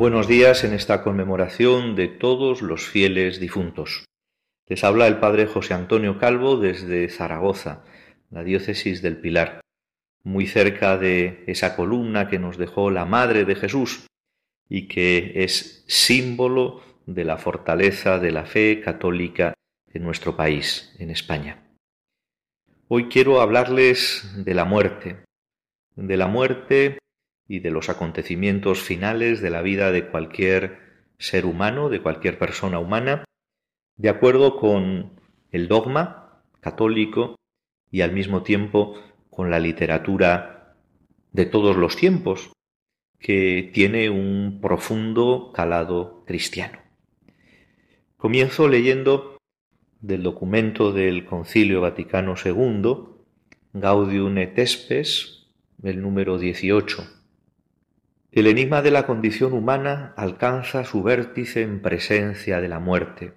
Buenos días en esta conmemoración de todos los fieles difuntos. Les habla el Padre José Antonio Calvo desde Zaragoza, la diócesis del Pilar, muy cerca de esa columna que nos dejó la Madre de Jesús y que es símbolo de la fortaleza de la fe católica en nuestro país, en España. Hoy quiero hablarles de la muerte, de la muerte y de los acontecimientos finales de la vida de cualquier ser humano, de cualquier persona humana, de acuerdo con el dogma católico y al mismo tiempo con la literatura de todos los tiempos, que tiene un profundo calado cristiano. Comienzo leyendo del documento del Concilio Vaticano II, Gaudium et Spes, el número 18 el enigma de la condición humana alcanza su vértice en presencia de la muerte,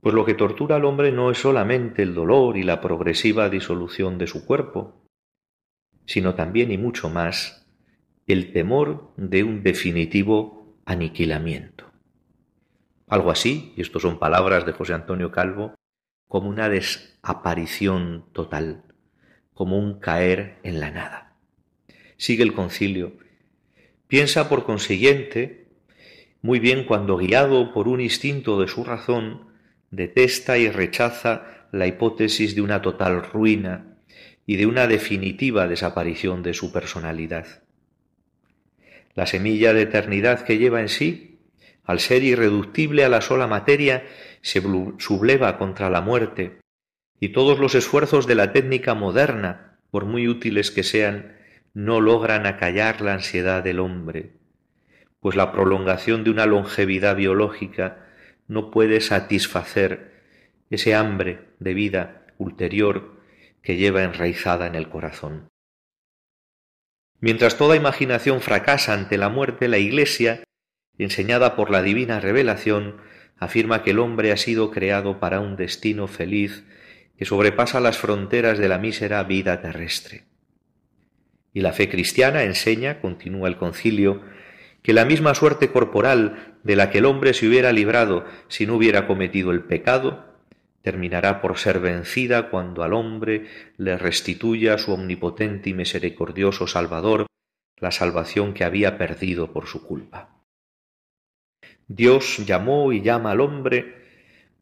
pues lo que tortura al hombre no es solamente el dolor y la progresiva disolución de su cuerpo, sino también y mucho más el temor de un definitivo aniquilamiento. Algo así, y esto son palabras de José Antonio Calvo, como una desaparición total, como un caer en la nada. Sigue el concilio Piensa, por consiguiente, muy bien cuando, guiado por un instinto de su razón, detesta y rechaza la hipótesis de una total ruina y de una definitiva desaparición de su personalidad. La semilla de eternidad que lleva en sí, al ser irreductible a la sola materia, se subleva contra la muerte, y todos los esfuerzos de la técnica moderna, por muy útiles que sean, no logran acallar la ansiedad del hombre, pues la prolongación de una longevidad biológica no puede satisfacer ese hambre de vida ulterior que lleva enraizada en el corazón. Mientras toda imaginación fracasa ante la muerte, la Iglesia, enseñada por la divina revelación, afirma que el hombre ha sido creado para un destino feliz que sobrepasa las fronteras de la mísera vida terrestre. Y la fe cristiana enseña, continúa el concilio, que la misma suerte corporal de la que el hombre se hubiera librado si no hubiera cometido el pecado, terminará por ser vencida cuando al hombre le restituya su omnipotente y misericordioso Salvador la salvación que había perdido por su culpa. Dios llamó y llama al hombre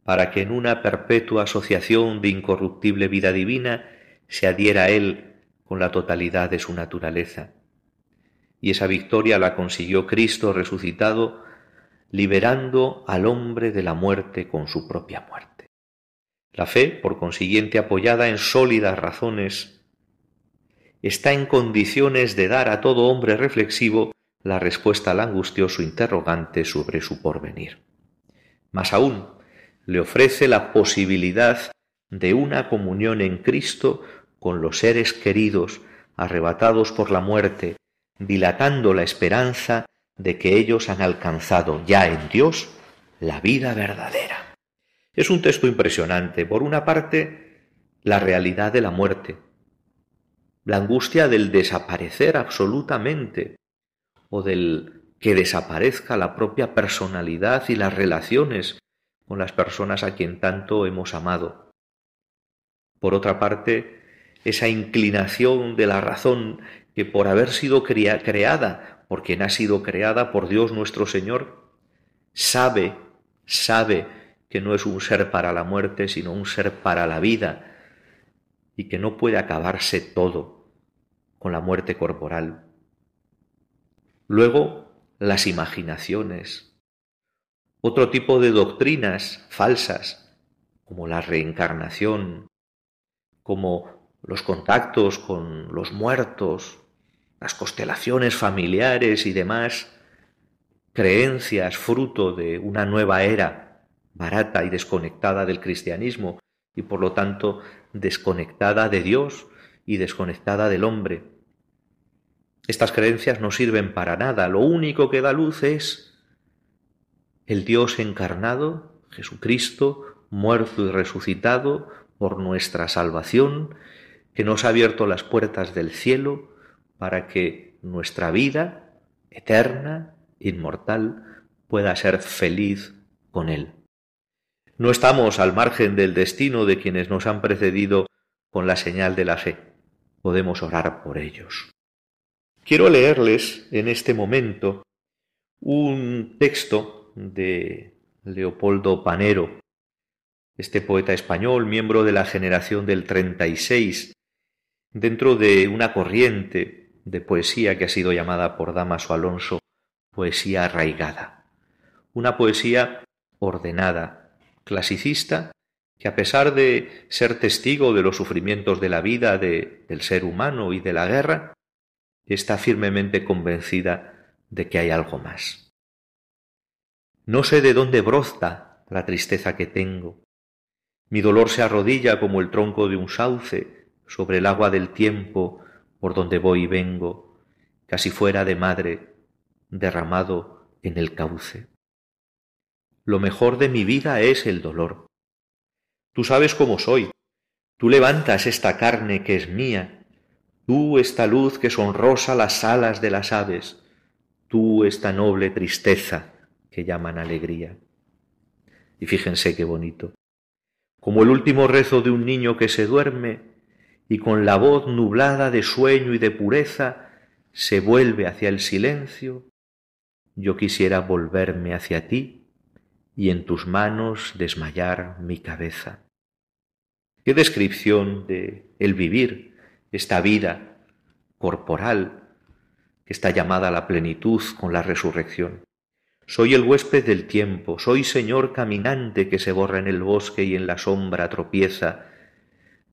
para que en una perpetua asociación de incorruptible vida divina se adhiera a él con la totalidad de su naturaleza. Y esa victoria la consiguió Cristo resucitado, liberando al hombre de la muerte con su propia muerte. La fe, por consiguiente apoyada en sólidas razones, está en condiciones de dar a todo hombre reflexivo la respuesta al angustioso interrogante sobre su porvenir. Más aún, le ofrece la posibilidad de una comunión en Cristo con los seres queridos arrebatados por la muerte, dilatando la esperanza de que ellos han alcanzado ya en Dios la vida verdadera. Es un texto impresionante. Por una parte, la realidad de la muerte, la angustia del desaparecer absolutamente o del que desaparezca la propia personalidad y las relaciones con las personas a quien tanto hemos amado. Por otra parte, esa inclinación de la razón que por haber sido creada, por quien ha sido creada por Dios nuestro Señor, sabe, sabe que no es un ser para la muerte, sino un ser para la vida, y que no puede acabarse todo con la muerte corporal. Luego, las imaginaciones, otro tipo de doctrinas falsas, como la reencarnación, como los contactos con los muertos, las constelaciones familiares y demás, creencias fruto de una nueva era barata y desconectada del cristianismo y por lo tanto desconectada de Dios y desconectada del hombre. Estas creencias no sirven para nada, lo único que da luz es el Dios encarnado, Jesucristo, muerto y resucitado por nuestra salvación, que nos ha abierto las puertas del cielo para que nuestra vida eterna, inmortal, pueda ser feliz con Él. No estamos al margen del destino de quienes nos han precedido con la señal de la fe. Podemos orar por ellos. Quiero leerles en este momento un texto de Leopoldo Panero, este poeta español, miembro de la generación del 36, dentro de una corriente de poesía que ha sido llamada por Damaso Alonso poesía arraigada, una poesía ordenada, clasicista que a pesar de ser testigo de los sufrimientos de la vida del ser humano y de la guerra, está firmemente convencida de que hay algo más. No sé de dónde brota la tristeza que tengo. Mi dolor se arrodilla como el tronco de un sauce sobre el agua del tiempo por donde voy y vengo, casi fuera de madre, derramado en el cauce. Lo mejor de mi vida es el dolor. Tú sabes cómo soy. Tú levantas esta carne que es mía. Tú esta luz que sonrosa las alas de las aves. Tú esta noble tristeza que llaman alegría. Y fíjense qué bonito. Como el último rezo de un niño que se duerme y con la voz nublada de sueño y de pureza se vuelve hacia el silencio, yo quisiera volverme hacia ti y en tus manos desmayar mi cabeza. Qué descripción de el vivir esta vida corporal que está llamada a la plenitud con la resurrección. Soy el huésped del tiempo, soy señor caminante que se borra en el bosque y en la sombra tropieza,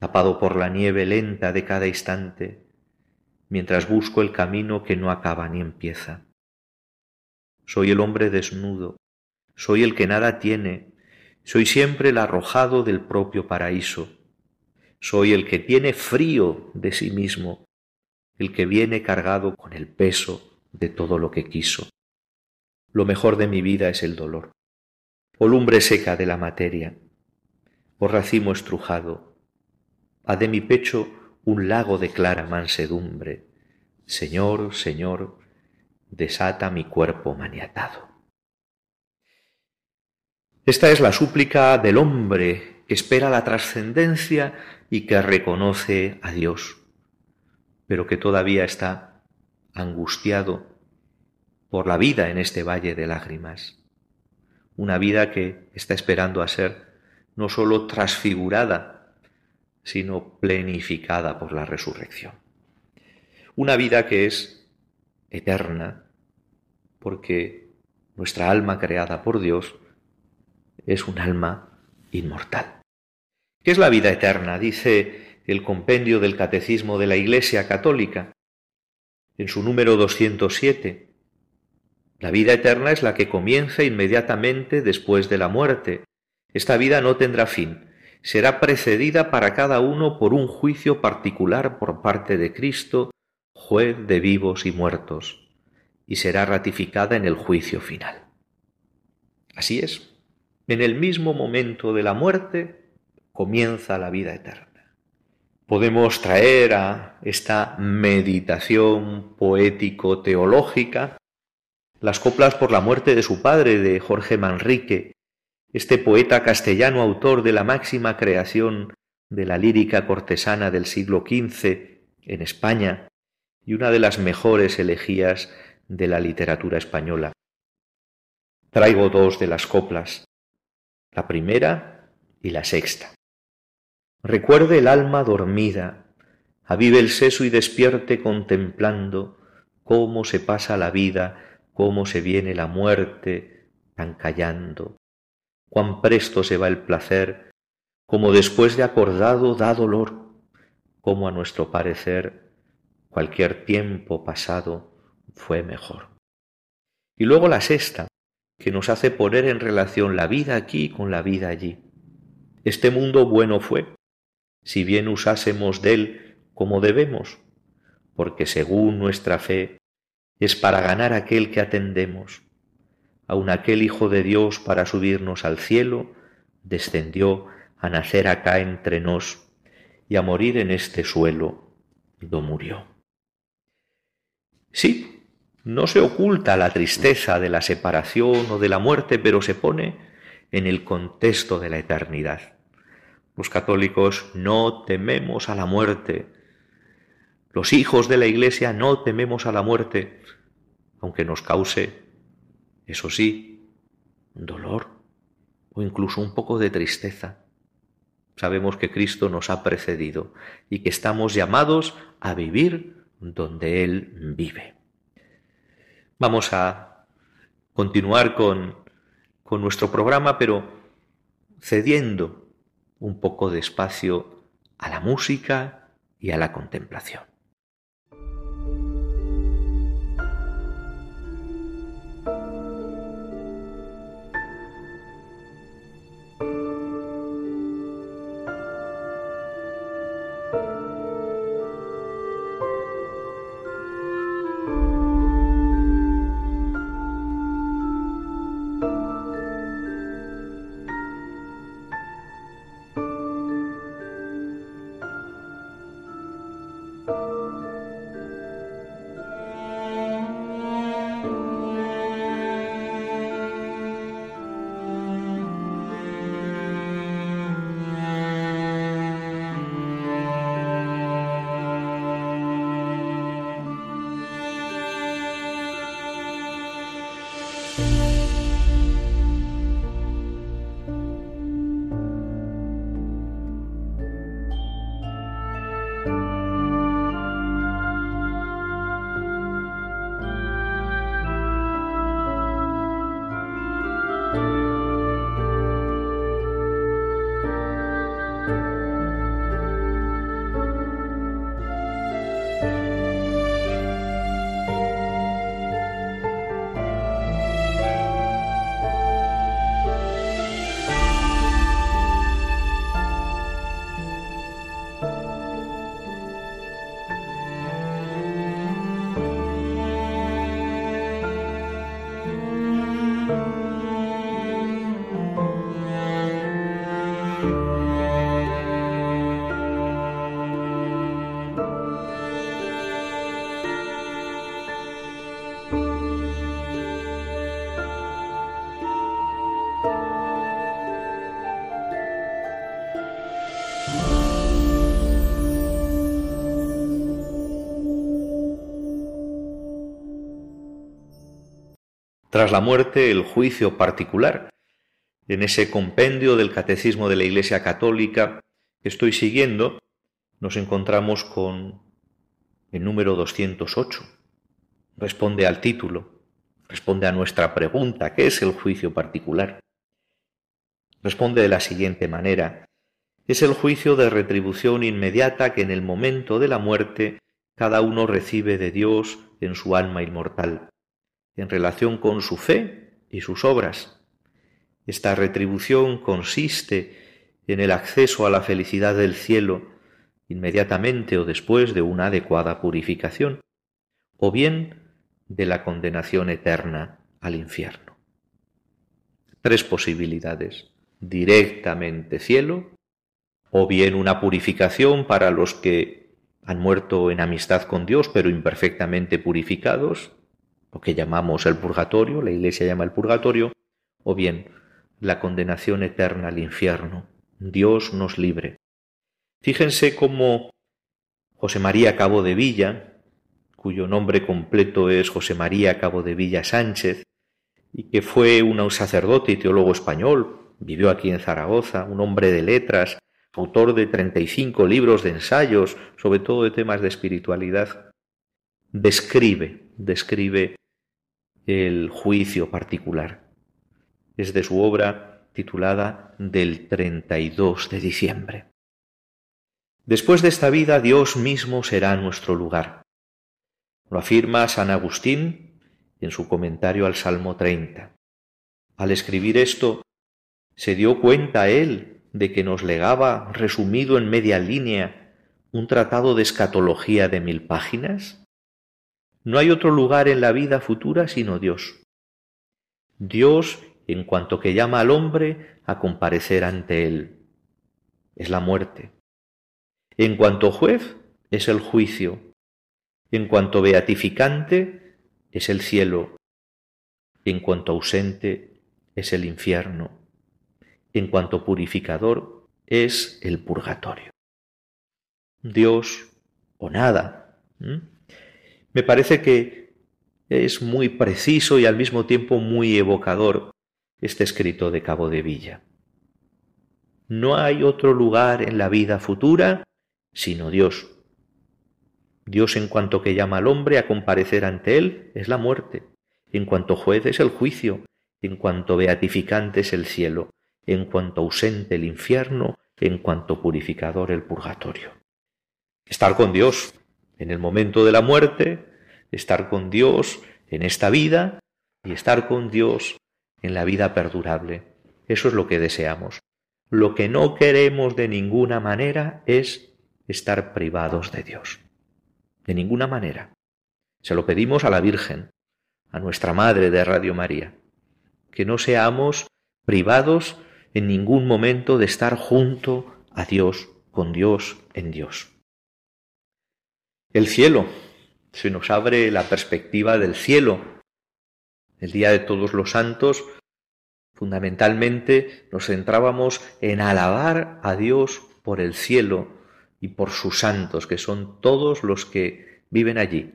tapado por la nieve lenta de cada instante, mientras busco el camino que no acaba ni empieza. Soy el hombre desnudo, soy el que nada tiene, soy siempre el arrojado del propio paraíso, soy el que tiene frío de sí mismo, el que viene cargado con el peso de todo lo que quiso. Lo mejor de mi vida es el dolor, o lumbre seca de la materia, o racimo estrujado, ha de mi pecho un lago de clara mansedumbre. Señor, Señor, desata mi cuerpo maniatado. Esta es la súplica del hombre que espera la trascendencia y que reconoce a Dios, pero que todavía está angustiado por la vida en este valle de lágrimas. Una vida que está esperando a ser no sólo transfigurada, sino plenificada por la resurrección. Una vida que es eterna, porque nuestra alma creada por Dios es un alma inmortal. ¿Qué es la vida eterna? Dice el compendio del Catecismo de la Iglesia Católica en su número 207. La vida eterna es la que comienza inmediatamente después de la muerte. Esta vida no tendrá fin. Será precedida para cada uno por un juicio particular por parte de Cristo, juez de vivos y muertos, y será ratificada en el juicio final. Así es, en el mismo momento de la muerte comienza la vida eterna. Podemos traer a esta meditación poético-teológica las coplas por la muerte de su padre, de Jorge Manrique, este poeta castellano autor de la máxima creación de la lírica cortesana del siglo XV en España y una de las mejores elegías de la literatura española. Traigo dos de las coplas la primera y la sexta. Recuerde el alma dormida, avive el seso y despierte contemplando cómo se pasa la vida, cómo se viene la muerte, tan callando, cuán presto se va el placer, como después de acordado da dolor, como a nuestro parecer cualquier tiempo pasado fue mejor. Y luego la sexta, que nos hace poner en relación la vida aquí con la vida allí. Este mundo bueno fue, si bien usásemos de él como debemos, porque según nuestra fe es para ganar aquel que atendemos. Aun aquel Hijo de Dios para subirnos al cielo, descendió a nacer acá entre nos y a morir en este suelo, do murió. Sí, no se oculta la tristeza de la separación o de la muerte, pero se pone en el contexto de la eternidad. Los católicos no tememos a la muerte. Los hijos de la Iglesia no tememos a la muerte, aunque nos cause, eso sí, dolor o incluso un poco de tristeza. Sabemos que Cristo nos ha precedido y que estamos llamados a vivir donde Él vive. Vamos a continuar con, con nuestro programa, pero cediendo un poco de espacio a la música y a la contemplación. Tras la muerte, el juicio particular. En ese compendio del Catecismo de la Iglesia Católica que estoy siguiendo, nos encontramos con el número 208. Responde al título, responde a nuestra pregunta, ¿qué es el juicio particular? Responde de la siguiente manera, es el juicio de retribución inmediata que en el momento de la muerte cada uno recibe de Dios en su alma inmortal en relación con su fe y sus obras. Esta retribución consiste en el acceso a la felicidad del cielo inmediatamente o después de una adecuada purificación, o bien de la condenación eterna al infierno. Tres posibilidades. Directamente cielo, o bien una purificación para los que han muerto en amistad con Dios pero imperfectamente purificados, lo que llamamos el purgatorio, la Iglesia llama el purgatorio, o bien la condenación eterna al infierno. Dios nos libre. Fíjense cómo José María Cabo de Villa, cuyo nombre completo es José María Cabo de Villa Sánchez, y que fue un sacerdote y teólogo español, vivió aquí en Zaragoza, un hombre de letras, autor de 35 libros de ensayos, sobre todo de temas de espiritualidad, describe, describe el juicio particular. Es de su obra titulada Del 32 de diciembre. Después de esta vida Dios mismo será nuestro lugar. Lo afirma San Agustín en su comentario al Salmo 30. Al escribir esto, se dio cuenta él de que nos legaba, resumido en media línea, un tratado de escatología de mil páginas? No hay otro lugar en la vida futura sino Dios. Dios en cuanto que llama al hombre a comparecer ante él. Es la muerte. En cuanto juez, es el juicio. En cuanto beatificante, es el cielo. En cuanto ausente, es el infierno. En cuanto purificador, es el purgatorio. Dios o nada. Me parece que es muy preciso y al mismo tiempo muy evocador este escrito de Cabo de Villa. No hay otro lugar en la vida futura sino Dios. Dios en cuanto que llama al hombre a comparecer ante él es la muerte, en cuanto juez es el juicio, en cuanto beatificante es el cielo, en cuanto ausente el infierno, en cuanto purificador el purgatorio. Estar con Dios en el momento de la muerte, estar con Dios en esta vida y estar con Dios en la vida perdurable. Eso es lo que deseamos. Lo que no queremos de ninguna manera es estar privados de Dios. De ninguna manera. Se lo pedimos a la Virgen, a nuestra Madre de Radio María, que no seamos privados en ningún momento de estar junto a Dios, con Dios, en Dios. El cielo, se nos abre la perspectiva del cielo, el Día de Todos los Santos, fundamentalmente nos centrábamos en alabar a Dios por el cielo y por sus santos, que son todos los que viven allí,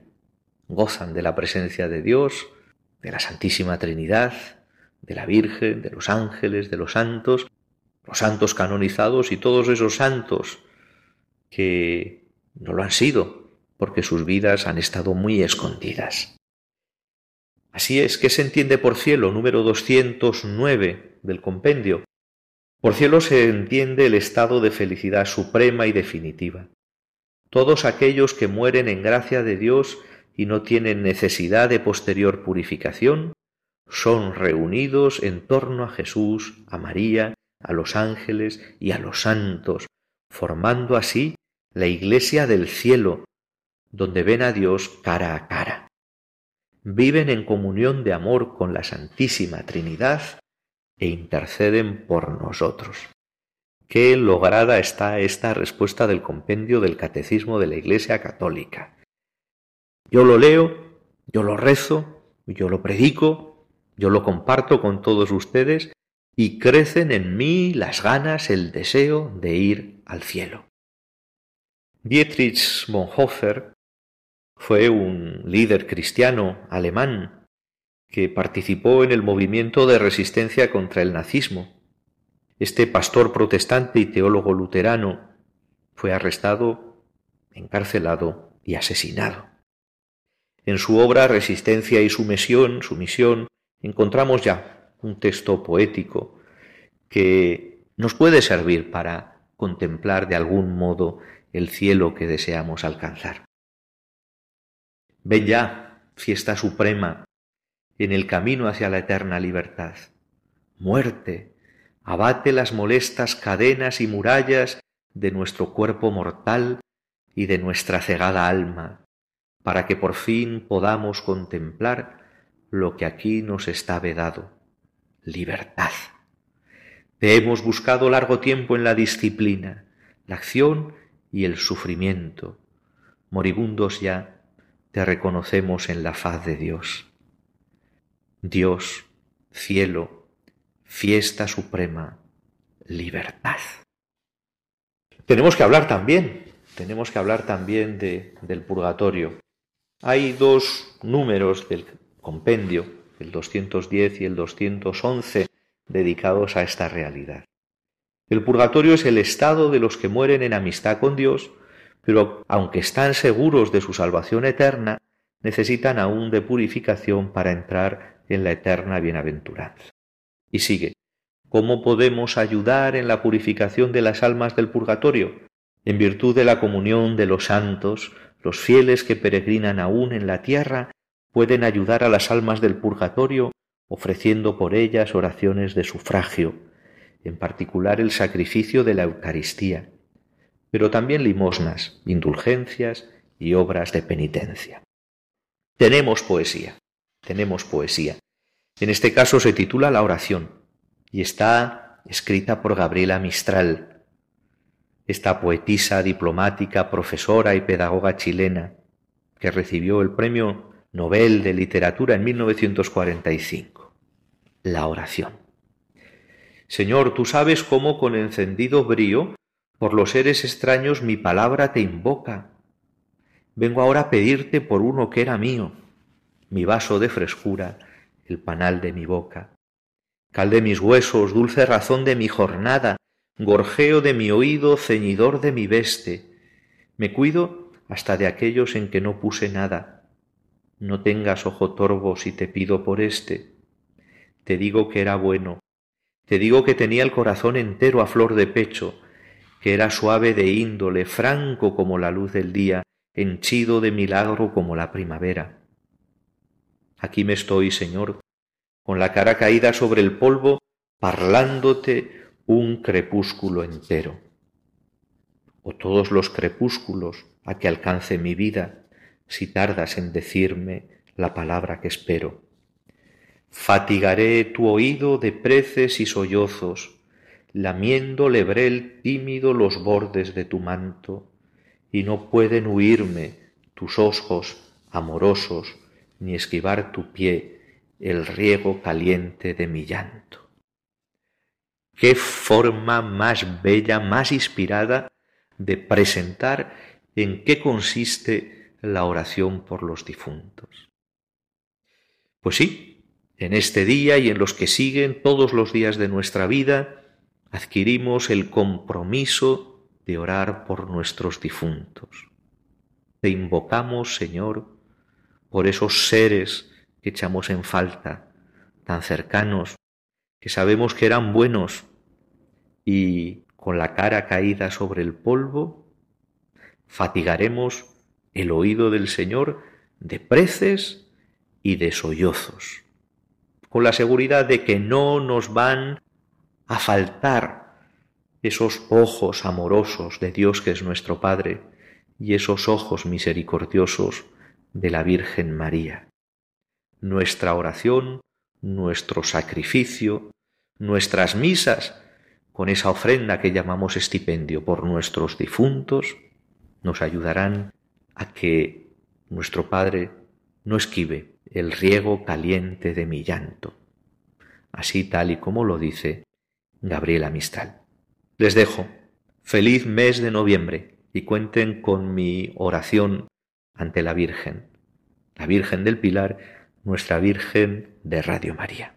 gozan de la presencia de Dios, de la Santísima Trinidad, de la Virgen, de los ángeles, de los santos, los santos canonizados y todos esos santos que no lo han sido, porque sus vidas han estado muy escondidas. Así es, ¿qué se entiende por cielo? Número 209 del compendio. Por cielo se entiende el estado de felicidad suprema y definitiva. Todos aquellos que mueren en gracia de Dios y no tienen necesidad de posterior purificación, son reunidos en torno a Jesús, a María, a los ángeles y a los santos, formando así la iglesia del cielo, donde ven a Dios cara a cara viven en comunión de amor con la Santísima Trinidad e interceden por nosotros. Qué lograda está esta respuesta del compendio del Catecismo de la Iglesia Católica. Yo lo leo, yo lo rezo, yo lo predico, yo lo comparto con todos ustedes y crecen en mí las ganas, el deseo de ir al cielo. Dietrich Bonhoeffer fue un líder cristiano alemán que participó en el movimiento de resistencia contra el nazismo. Este pastor protestante y teólogo luterano fue arrestado, encarcelado y asesinado. En su obra Resistencia y Sumisión, Sumisión, encontramos ya un texto poético que nos puede servir para contemplar de algún modo el cielo que deseamos alcanzar. Ven ya, fiesta suprema, en el camino hacia la eterna libertad. Muerte, abate las molestas cadenas y murallas de nuestro cuerpo mortal y de nuestra cegada alma, para que por fin podamos contemplar lo que aquí nos está vedado, libertad. Te hemos buscado largo tiempo en la disciplina, la acción y el sufrimiento, moribundos ya te reconocemos en la faz de Dios. Dios, cielo, fiesta suprema, libertad. Tenemos que hablar también, tenemos que hablar también de, del purgatorio. Hay dos números del compendio, el 210 y el 211, dedicados a esta realidad. El purgatorio es el estado de los que mueren en amistad con Dios, pero aunque están seguros de su salvación eterna, necesitan aún de purificación para entrar en la eterna bienaventuranza. Y sigue, ¿cómo podemos ayudar en la purificación de las almas del purgatorio? En virtud de la comunión de los santos, los fieles que peregrinan aún en la tierra pueden ayudar a las almas del purgatorio ofreciendo por ellas oraciones de sufragio, en particular el sacrificio de la Eucaristía, pero también limosnas, indulgencias y obras de penitencia. Tenemos poesía, tenemos poesía. En este caso se titula La oración y está escrita por Gabriela Mistral, esta poetisa diplomática, profesora y pedagoga chilena, que recibió el premio Nobel de Literatura en 1945. La oración. Señor, tú sabes cómo con encendido brío por los seres extraños mi palabra te invoca. Vengo ahora a pedirte por uno que era mío, mi vaso de frescura, el panal de mi boca. Cal de mis huesos, dulce razón de mi jornada, gorjeo de mi oído, ceñidor de mi veste. Me cuido hasta de aquellos en que no puse nada no tengas ojo torvo si te pido por éste. Te digo que era bueno, te digo que tenía el corazón entero a flor de pecho, que era suave de índole, franco como la luz del día, henchido de milagro como la primavera. Aquí me estoy, Señor, con la cara caída sobre el polvo, parlándote un crepúsculo entero. O todos los crepúsculos a que alcance mi vida, si tardas en decirme la palabra que espero. Fatigaré tu oído de preces y sollozos, lamiendo lebrel tímido los bordes de tu manto, y no pueden huirme tus ojos amorosos, ni esquivar tu pie el riego caliente de mi llanto. Qué forma más bella, más inspirada de presentar en qué consiste la oración por los difuntos. Pues sí, en este día y en los que siguen todos los días de nuestra vida, adquirimos el compromiso de orar por nuestros difuntos. Te invocamos, Señor, por esos seres que echamos en falta, tan cercanos, que sabemos que eran buenos y con la cara caída sobre el polvo, fatigaremos el oído del Señor de preces y de sollozos, con la seguridad de que no nos van a faltar esos ojos amorosos de Dios que es nuestro Padre y esos ojos misericordiosos de la Virgen María. Nuestra oración, nuestro sacrificio, nuestras misas, con esa ofrenda que llamamos estipendio por nuestros difuntos, nos ayudarán a que nuestro Padre no esquive el riego caliente de mi llanto, así tal y como lo dice Gabriela Mistral. Les dejo. Feliz mes de noviembre y cuenten con mi oración ante la Virgen, la Virgen del Pilar, nuestra Virgen de Radio María.